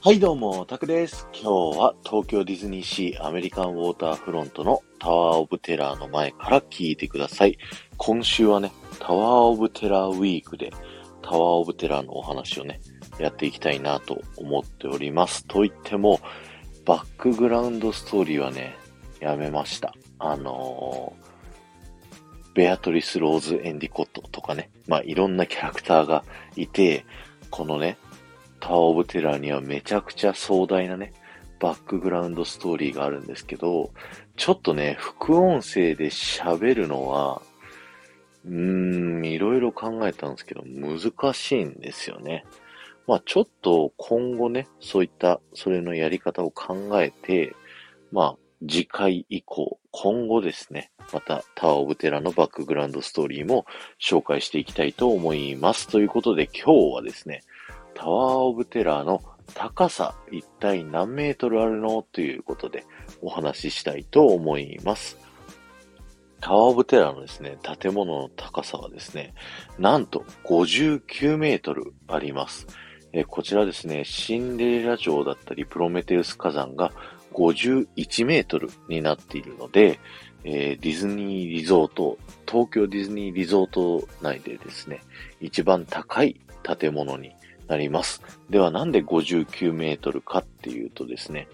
はいどうも、タクです。今日は東京ディズニーシーアメリカンウォーターフロントのタワーオブテラーの前から聞いてください。今週はね、タワーオブテラーウィークでタワーオブテラーのお話をね、やっていきたいなと思っております。と言っても、バックグラウンドストーリーはね、やめました。あのー、ベアトリス・ローズ・エンディコットとかね、まあいろんなキャラクターがいて、このね、タワーオブテラーにはめちゃくちゃ壮大なね、バックグラウンドストーリーがあるんですけど、ちょっとね、副音声で喋るのは、うーん、いろいろ考えたんですけど、難しいんですよね。まあちょっと今後ね、そういった、それのやり方を考えて、まあ次回以降、今後ですね、またタワーオブテラのバックグラウンドストーリーも紹介していきたいと思います。ということで今日はですね、タワーオブテラーの高さ一体何メートルあるのということでお話ししたいと思います。タワーオブテラーのですね、建物の高さはですね、なんと59メートルあります。えこちらですね、シンデレラ城だったりプロメテウス火山が51メートルになっているので、えー、ディズニーリゾート、東京ディズニーリゾート内でですね、一番高い建物になります。ではなんで59メートルかっていうとですね、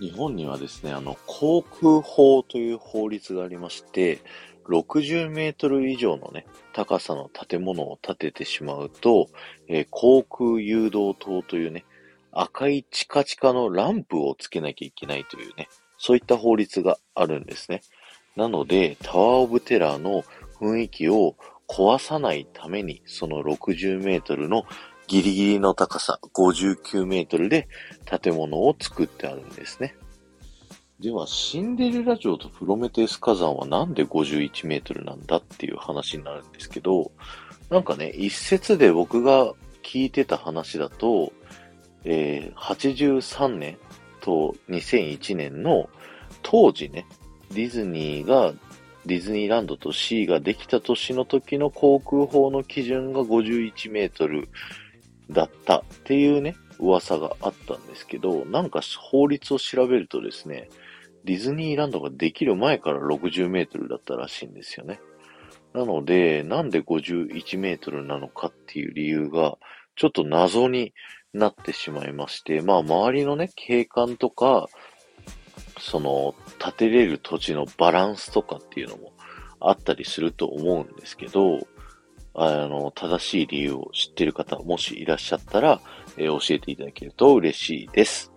日本にはですね、あの、航空法という法律がありまして、60メートル以上のね、高さの建物を建ててしまうと、えー、航空誘導灯というね、赤いチカチカのランプをつけなきゃいけないというね、そういった法律があるんですね。なので、タワーオブテラーの雰囲気を壊さないために、その60メートルのギリギリの高さ59メートルで建物を作ってあるんですね。では、シンデレラ城とプロメテウス火山はなんで51メートルなんだっていう話になるんですけど、なんかね、一説で僕が聞いてた話だと、えー、83年と2001年の当時ね、ディズニーが、ディズニーランドとシーができた年の時の航空法の基準が51メートルだったっていうね、噂があったんですけど、なんか法律を調べるとですね、ディズニーランドができる前から60メートルだったらしいんですよね。なので、なんで51メートルなのかっていう理由が、ちょっと謎になってしまいまして、まあ周りのね、景観とか、その、建てれる土地のバランスとかっていうのもあったりすると思うんですけど、あの、正しい理由を知っている方、もしいらっしゃったら、えー、教えていただけると嬉しいです。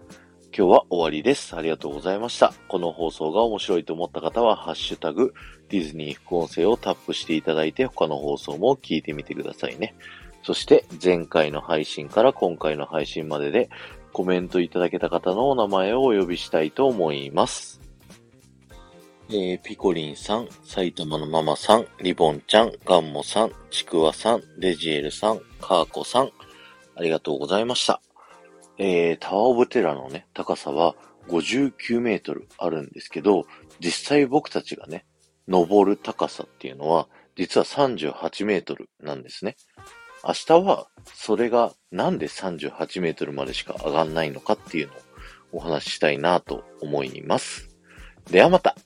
今日は終わりです。ありがとうございました。この放送が面白いと思った方は、ハッシュタグ、ディズニー副音声をタップしていただいて、他の放送も聞いてみてくださいね。そして、前回の配信から今回の配信までで、コメントいただけた方のお名前をお呼びしたいと思います。えー、ピコリンさん、埼玉のママさん、リボンちゃん、ガンモさん、ちくわさん、レジエルさん、カーコさん、ありがとうございました。えー、タワーオブテラのね、高さは59メートルあるんですけど、実際僕たちがね、登る高さっていうのは、実は38メートルなんですね。明日は、それがなんで38メートルまでしか上がんないのかっていうのをお話ししたいなと思います。ではまた